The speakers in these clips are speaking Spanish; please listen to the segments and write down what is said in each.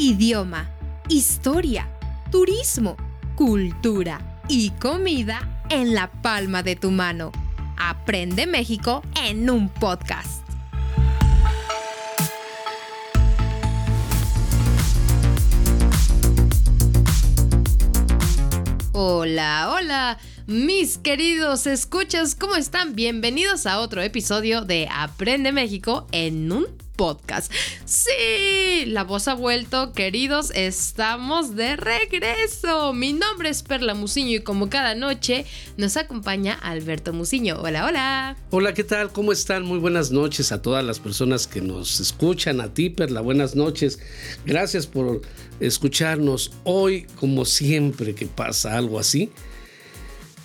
idioma, historia, turismo, cultura y comida en la palma de tu mano. Aprende México en un podcast. Hola, hola, mis queridos escuchas, ¿cómo están? Bienvenidos a otro episodio de Aprende México en un podcast. Sí, la voz ha vuelto, queridos, estamos de regreso. Mi nombre es Perla Muciño y como cada noche nos acompaña Alberto Muciño. Hola, hola. Hola, ¿qué tal? ¿Cómo están? Muy buenas noches a todas las personas que nos escuchan, a ti, Perla, buenas noches. Gracias por escucharnos hoy, como siempre que pasa algo así.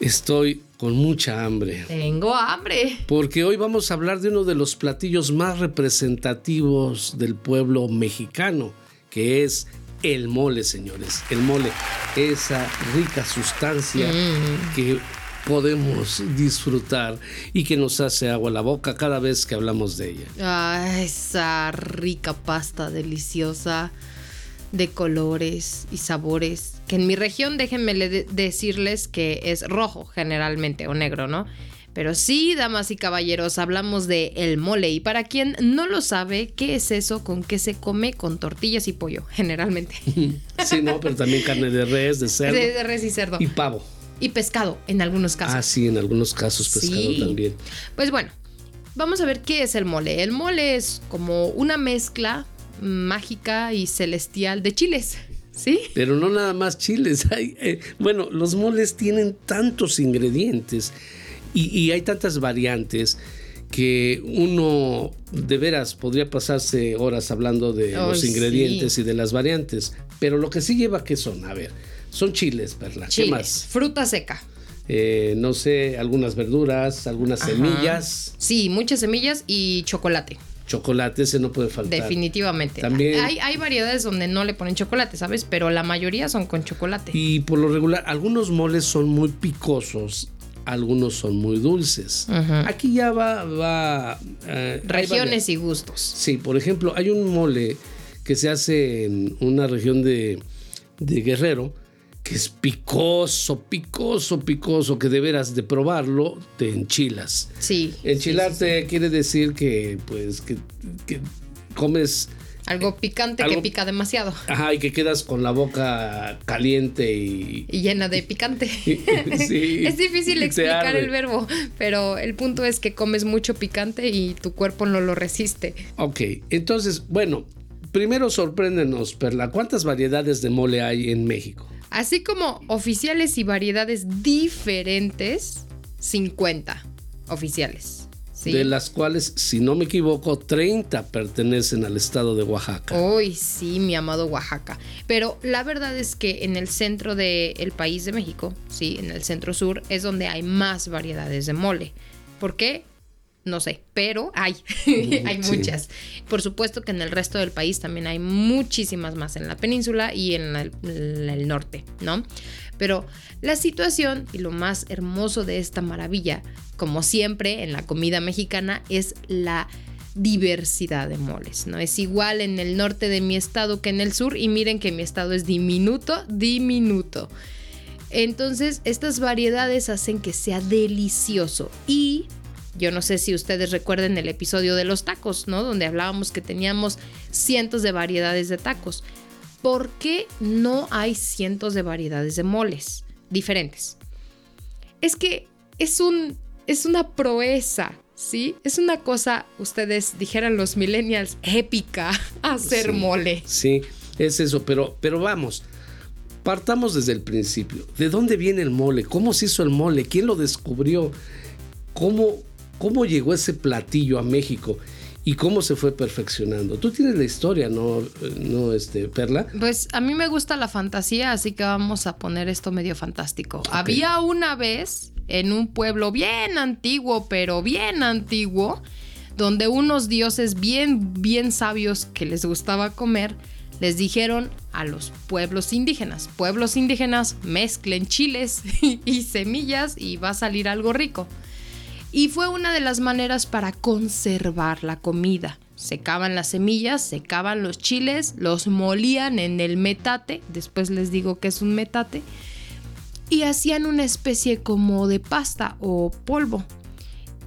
Estoy con mucha hambre. Tengo hambre. Porque hoy vamos a hablar de uno de los platillos más representativos del pueblo mexicano, que es el mole, señores. El mole, esa rica sustancia mm. que podemos disfrutar y que nos hace agua a la boca cada vez que hablamos de ella. Ah, esa rica pasta deliciosa de colores y sabores. Que en mi región, déjenme decirles que es rojo generalmente o negro, ¿no? Pero sí, damas y caballeros, hablamos de el mole. Y para quien no lo sabe, ¿qué es eso? ¿Con qué se come? Con tortillas y pollo, generalmente. sí, no, pero también carne de res, de cerdo. De, res y cerdo. Y pavo. Y pescado, en algunos casos. Ah, sí, en algunos casos pescado también. Pues bueno, vamos a ver qué es el mole. El mole es como una mezcla mágica y celestial de chiles. ¿Sí? Pero no nada más chiles. Hay, eh, bueno, los moles tienen tantos ingredientes y, hay tantas variantes que uno de veras podría pasarse horas hablando de los ingredientes y de las variantes. Pero lo que sí lleva, ¿qué son? A ver, son chiles, Perla. ¿Qué más? Fruta seca. Eh, no sé, algunas verduras, algunas semillas. Sí, muchas semillas y chocolate chocolate, ese no puede faltar. Definitivamente. También, hay, variedades donde no le ponen chocolate, ¿sabes? Pero la mayoría son con chocolate. Y por lo regular, algunos moles son muy picosos, algunos son muy dulces. Aquí ya va... va eh, Regiones y gustos. Sí, por ejemplo, hay un mole que se hace en una región de, de Guerrero que es picoso, picoso, picoso, que de veras de probarlo te enchilas. Sí. Enchilarte quiere decir que, pues, que, comes algo picante que pica demasiado. Ajá, y que quedas con la boca caliente y... Y llena de picante. sí, es difícil explicar el verbo, pero el punto es que comes mucho picante y tu cuerpo no lo resiste. Ok, entonces, bueno, primero sorpréndenos, Perla, ¿cuántas variedades de mole hay en México? Así como oficiales y variedades diferentes, 50 oficiales. De las cuales, si no me equivoco, 30 pertenecen al estado de Oaxaca. Uy, sí, mi amado Oaxaca. Pero la verdad es que en el centro del país de México, sí, en el centro sur, es donde hay más variedades de mole. ¿Por qué? No sé, pero hay, hay muchas. Por supuesto que en el resto del país también hay muchísimas más en la península y en, el norte, ¿no? Pero la situación y lo más hermoso de esta maravilla, como siempre en la comida mexicana, es la diversidad de moles, ¿no? Es igual en el norte de mi estado que en el sur y miren que mi estado es diminuto, diminuto. Entonces, estas variedades hacen que sea delicioso y yo no sé si ustedes recuerden el episodio de los tacos, ¿no? Donde hablábamos que teníamos cientos de variedades de tacos. ¿Por qué no hay cientos de variedades de moles diferentes? Es que es un es una proeza, ¿sí? Es una cosa, ustedes dijeran los millennials, épica hacer mole. Sí, es eso, pero pero vamos. Partamos desde el principio. ¿De dónde viene el mole? ¿Cómo se hizo el mole? ¿Quién lo descubrió? ¿Cómo, cómo llegó ese platillo a México y cómo se fue perfeccionando. Tú tienes la historia, ¿no, no este, Perla? Pues a mí me gusta la fantasía, así que vamos a poner esto medio fantástico. Había una vez en un pueblo bien antiguo, pero bien antiguo, donde unos dioses bien, bien sabios que les gustaba comer, les dijeron a los pueblos indígenas, pueblos indígenas mezclen chiles y semillas y va a salir algo rico y fue una de las maneras para conservar la comida. secaban las semillas, secaban los chiles, los molían en el metate, después les digo que es un metate, y hacían una especie como de pasta o polvo,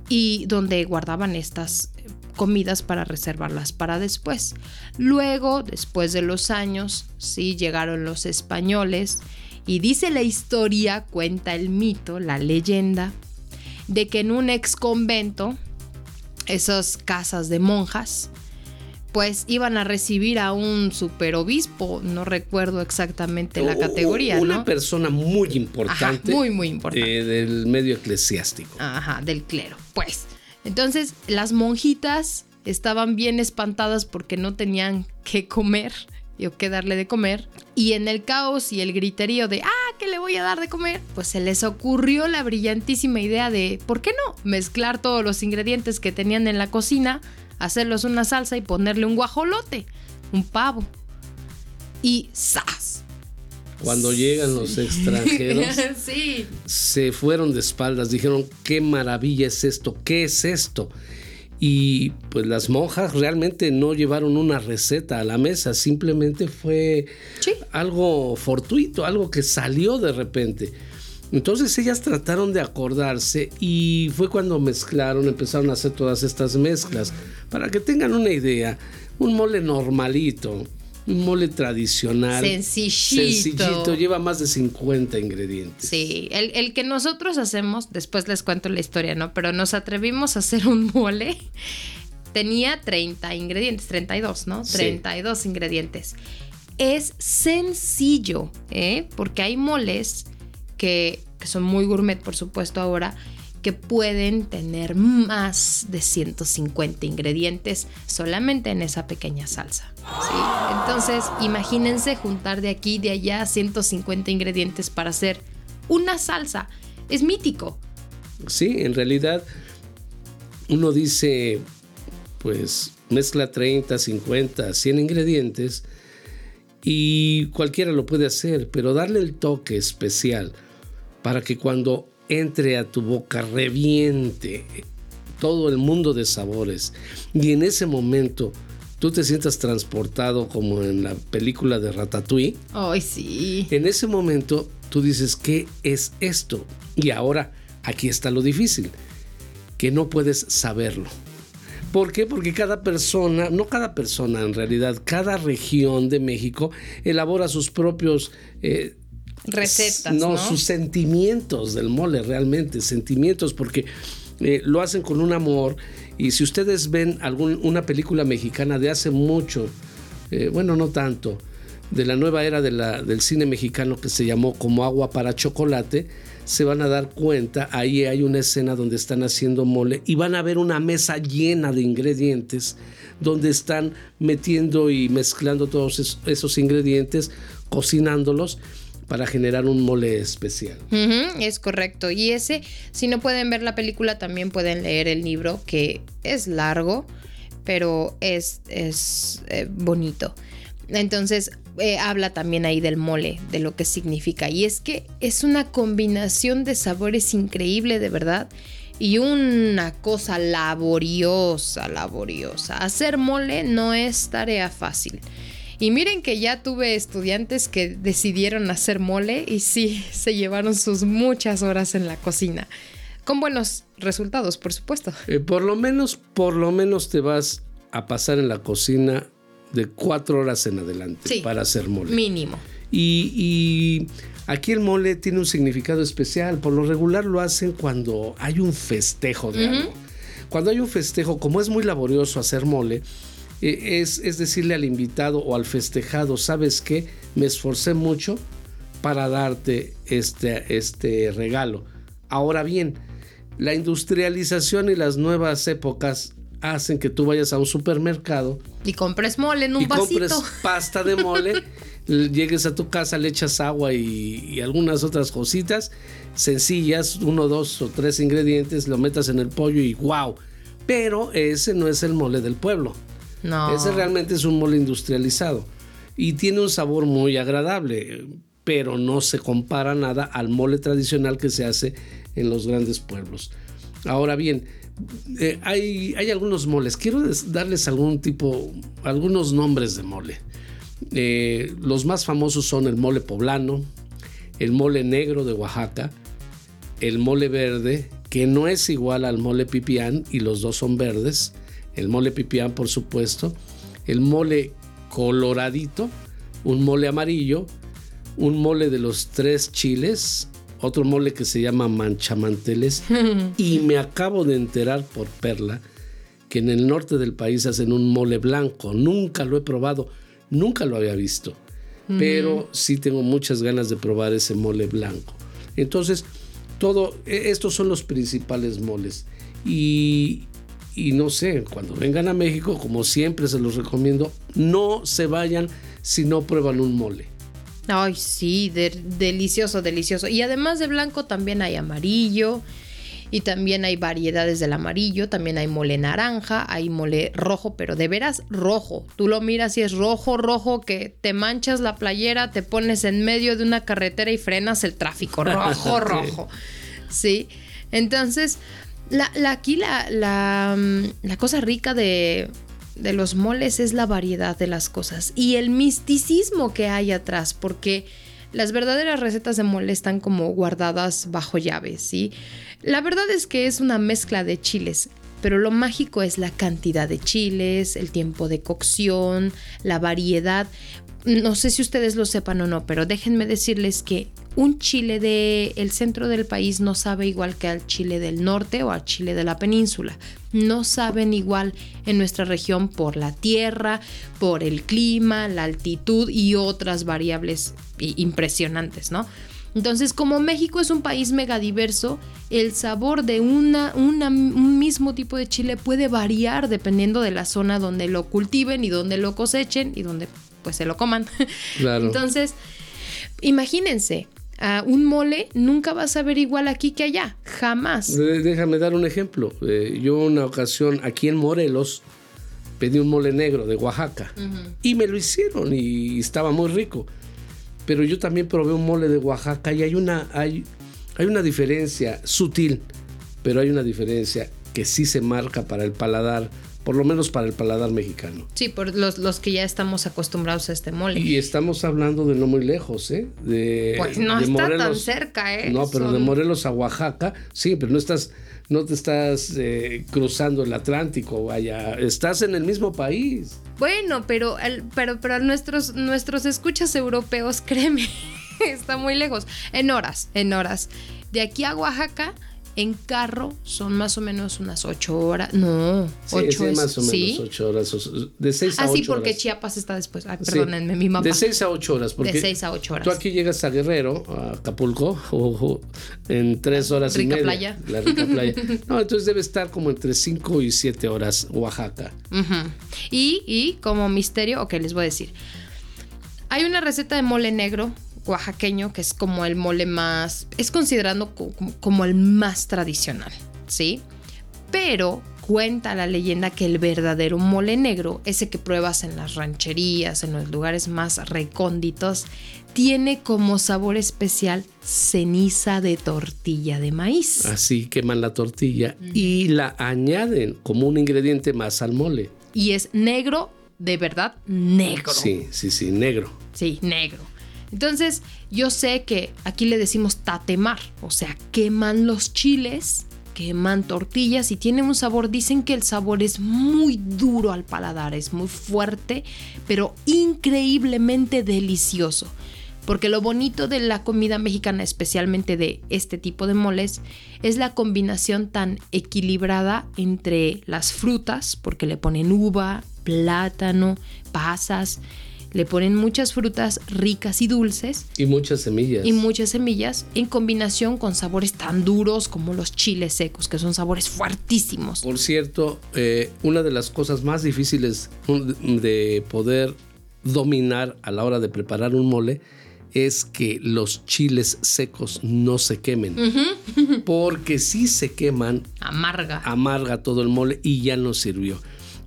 y donde guardaban estas comidas para reservarlas para después. Luego, después de los años, sí llegaron los españoles y dice la historia, cuenta el mito, la leyenda, de que en un ex convento, esas casas de monjas, pues iban a recibir a un superobispo, no recuerdo exactamente la categoría. Una persona muy importante. muy, muy importante. Eh, del medio eclesiástico. Ajá, del clero. Pues, entonces las monjitas estaban bien espantadas porque no tenían que comer o qué darle de comer. Y en el caos y el griterío de, ah, ¿qué le voy a dar de comer? Pues se les ocurrió la brillantísima idea de, ¿por qué no? Mezclar todos los ingredientes que tenían en la cocina, hacerlos una salsa y ponerle un guajolote, un pavo. Y ¡zas! Cuando llegan los extranjeros, sí. se fueron de espaldas, dijeron, qué maravilla es esto, qué es esto. Y pues las monjas realmente no llevaron una receta a la mesa, simplemente fue algo fortuito, algo que salió de repente. Entonces ellas trataron de acordarse y fue cuando mezclaron, empezaron a hacer todas estas mezclas. Para que tengan una idea, un mole normalito un mole tradicional. Sencillito. Sencillito, lleva más de 50 ingredientes. Sí, el, que nosotros hacemos, después les cuento la historia, ¿no? Pero nos atrevimos a hacer un mole. Tenía 30 ingredientes, 32, ¿no? 32 ingredientes. Es sencillo, ¿eh? Porque hay moles que, que son muy gourmet, por supuesto, ahora, que pueden tener más de 150 ingredientes solamente en esa pequeña salsa. Entonces, imagínense juntar de aquí y de allá 150 ingredientes para hacer una salsa. Es mítico. Sí, en realidad uno dice, pues mezcla 30, 50, 100 ingredientes y cualquiera lo puede hacer, pero darle el toque especial para que cuando entre a tu boca, reviente todo el mundo de sabores y en ese momento tú te sientas transportado como en la película de Ratatouille. Ay, sí. En ese momento tú dices, ¿qué es esto? Y ahora aquí está lo difícil, que no puedes saberlo. ¿Por qué? Porque cada persona, no cada persona en realidad, cada región de México elabora sus propios eh, recetas. No, sus sentimientos del mole realmente, sentimientos, porque eh, lo hacen con un amor. Y si ustedes ven algún, una película mexicana de hace mucho, eh, bueno, no tanto, de la nueva era de la, del cine mexicano que se llamó Como agua para chocolate, se van a dar cuenta, ahí hay una escena donde están haciendo mole y van a ver una mesa llena de ingredientes donde están metiendo y mezclando todos esos ingredientes, cocinándolos para generar un mole especial. es correcto. Y ese, si no pueden ver la película, también pueden leer el libro, que es largo, pero es, es eh, bonito. Entonces, eh, habla también ahí del mole, de lo que significa. Y es que es una combinación de sabores increíble, de verdad. Y una cosa laboriosa, laboriosa. Hacer mole no es tarea fácil. Y miren que ya tuve estudiantes que decidieron hacer mole y sí, se llevaron sus muchas horas en la cocina. Con buenos resultados, por supuesto. Eh, por lo menos, por lo menos te vas a pasar en la cocina de cuatro horas en adelante para hacer mole. Mínimo. Y, aquí el mole tiene un significado especial. Por lo regular lo hacen cuando hay un festejo de algo. Cuando hay un festejo, como es muy laborioso hacer mole, eh, es, decirle al invitado o al festejado, ¿sabes qué? Me esforcé mucho para darte este, este regalo. Ahora bien, la industrialización y las nuevas épocas hacen que tú vayas a un supermercado y compres mole en un y compres pasta de mole, llegues a tu casa, le echas agua y, y, algunas otras cositas sencillas, uno, dos o tres ingredientes, lo metas en el pollo y wow. Pero ese no es el mole del pueblo. Ese realmente es un mole industrializado y tiene un sabor muy agradable, pero no se compara nada al mole tradicional que se hace en los grandes pueblos. Ahora bien, eh, hay, hay algunos moles. Quiero darles algún tipo, algunos nombres de mole. Eh, los más famosos son el mole poblano, el mole negro de Oaxaca, el mole verde, que no es igual al mole pipián y los dos son verdes. El mole pipián, por supuesto. El mole coloradito, un mole amarillo, un mole de los tres chiles, otro mole que se llama manchamanteles. y me acabo de enterar por Perla que en el norte del país hacen un mole blanco. Nunca lo he probado, nunca lo había visto. Pero sí tengo muchas ganas de probar ese mole blanco. Entonces, todo, e, estos son los principales moles. Y, y no sé, cuando vengan a México, como siempre se los recomiendo, no se vayan si no prueban un mole. Ay, sí, delicioso, delicioso. Y además de blanco también hay amarillo. Y también hay variedades del amarillo, también hay mole naranja, hay mole rojo, pero de veras rojo. Tú lo miras y es rojo, rojo, que te manchas la playera, te pones en medio de una carretera y frenas el tráfico. Rojo, rojo. Sí. Entonces, la, aquí la, la, mm, la cosa rica de, de los moles es la variedad de las cosas y el misticismo que hay atrás, porque las verdaderas recetas de mole están como guardadas bajo llaves, ¿sí? La verdad es que es una mezcla de chiles, pero lo mágico es la cantidad de chiles, el tiempo de cocción, la variedad. No sé si ustedes lo sepan o no, pero déjenme decirles que un chile del centro del país no sabe igual que al chile del norte o al chile de la península. No saben igual en nuestra región por la tierra, por el clima, la altitud y otras variables impresionantes, ¿no? Entonces, como México es un país megadiverso, el sabor de una, un mismo tipo de chile puede variar dependiendo de la zona donde lo cultiven y donde lo cosechen y donde pues se lo coman. Claro. Entonces, imagínense, un mole nunca vas a ver igual aquí que allá, jamás. Déjame dar un ejemplo. Eh, yo una ocasión aquí en Morelos pedí un mole negro de Oaxaca y me lo hicieron y estaba muy rico. Pero yo también probé un mole de Oaxaca y hay una, hay, hay una diferencia sutil, pero hay una diferencia que sí se marca para el paladar por lo menos para el paladar mexicano. Sí, por los, los que ya estamos acostumbrados a este mole. Y estamos hablando de no muy lejos, ¿eh? De, pues no está tan cerca, ¿eh? No, pero de Morelos a Oaxaca, sí, pero no estás, no te estás eh, cruzando el Atlántico, vaya, estás en el mismo país. Bueno, pero, el, pero, pero nuestros, nuestros escuchas europeos, créeme, está muy lejos. En horas, en horas. De aquí a Oaxaca en carro son más o menos unas ocho horas. No, ocho sí, más o menos ocho horas. De seis a ah, ocho sí, porque Chiapas está después. Ay, perdónenme, mi mamá. De seis a ocho horas. Porque de seis a ocho horas. Tú aquí llegas a Guerrero, a Acapulco, o, en tres horas rica y media. playa. La rica playa. No, entonces debe estar como entre cinco y siete horas Oaxaca. y, y como misterio, ok, les voy a decir. Hay una receta de mole negro oaxaqueño, que es como el mole más, es considerado como, el más tradicional, ¿sí? Pero cuenta la leyenda que el verdadero mole negro, ese que pruebas en las rancherías, en los lugares más recónditos, tiene como sabor especial ceniza de tortilla de maíz. Así queman la tortilla y la añaden como un ingrediente más al mole. Y es negro, de verdad, negro. Sí, sí, sí, negro. Sí, negro. Entonces, yo sé que aquí le decimos tatemar, o sea, queman los chiles, queman tortillas y tiene un sabor, dicen que el sabor es muy duro al paladar, es muy fuerte, pero increíblemente delicioso. Porque lo bonito de la comida mexicana, especialmente de este tipo de moles, es la combinación tan equilibrada entre las frutas, porque le ponen uva, plátano, pasas, le ponen muchas frutas ricas y dulces. Y muchas semillas. Y muchas semillas en combinación con sabores tan duros como los chiles secos, que son sabores fuertísimos. Por cierto, eh, una de las cosas más difíciles de poder dominar a la hora de preparar un mole es que los chiles secos no se quemen. Porque si se queman, amarga. Amarga todo el mole y ya no sirvió.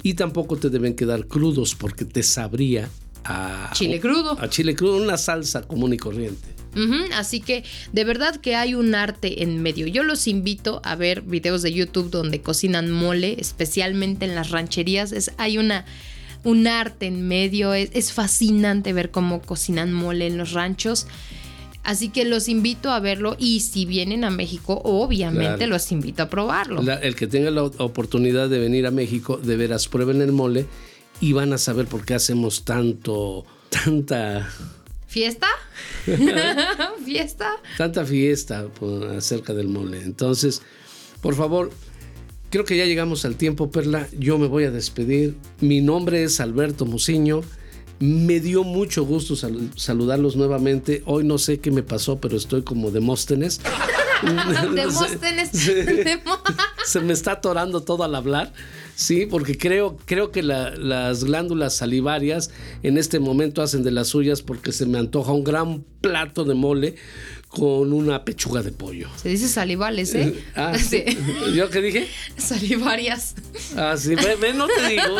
Y tampoco te deben quedar crudos porque te sabría a chile crudo. A chile crudo, una salsa común y corriente. así que de verdad que hay un arte en medio. Yo los invito a ver videos de YouTube donde cocinan mole, especialmente en las rancherías. Es, hay una un arte en medio. Es, fascinante ver cómo cocinan mole en los ranchos. Así que los invito a verlo y si vienen a México, obviamente los invito a probarlo. el que tenga la oportunidad de venir a México, de veras prueben el mole y van a saber por qué hacemos tanto, tanta... ¿Fiesta? ¿Fiesta? Tanta fiesta acerca del mole. Entonces, por favor, Creo que ya llegamos al tiempo, Perla. Yo me voy a despedir. Mi nombre es Alberto Muciño. Me dio mucho gusto saludarlos nuevamente. Hoy no sé qué me pasó, pero estoy como Demóstenes. Demóstenes. Se me está atorando todo al hablar. Sí, porque creo, creo que las glándulas salivarias en este momento hacen de las suyas porque se me antoja un gran plato de mole con una pechuga de pollo. Se dice salivales, ¿eh? ah, sí. ¿Yo qué dije? Salivarias. Ah, sí, no te digo.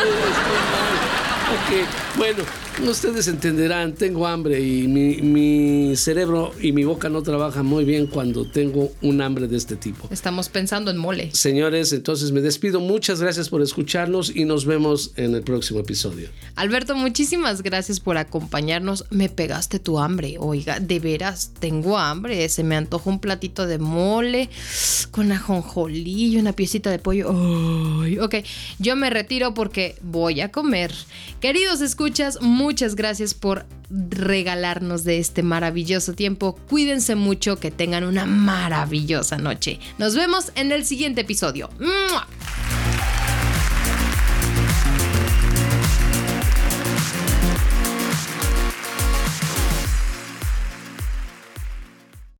Ok, bueno, ustedes entenderán, tengo hambre y mi, cerebro y mi boca no trabajan muy bien cuando tengo un hambre de este tipo. Estamos pensando en mole. Señores, entonces me despido. Muchas gracias por escucharnos y nos vemos en el próximo episodio. Alberto, muchísimas gracias por acompañarnos. Me pegaste tu hambre. Oiga, de veras, tengo hambre. Se me antoja un platito de mole con ajonjolí y una piecita de pollo. ok, yo me retiro porque voy a comer. Queridos escuchas, muchas gracias por regalarnos de este maravilloso tiempo. Cuídense mucho, que tengan una maravillosa noche. Nos vemos en el siguiente episodio.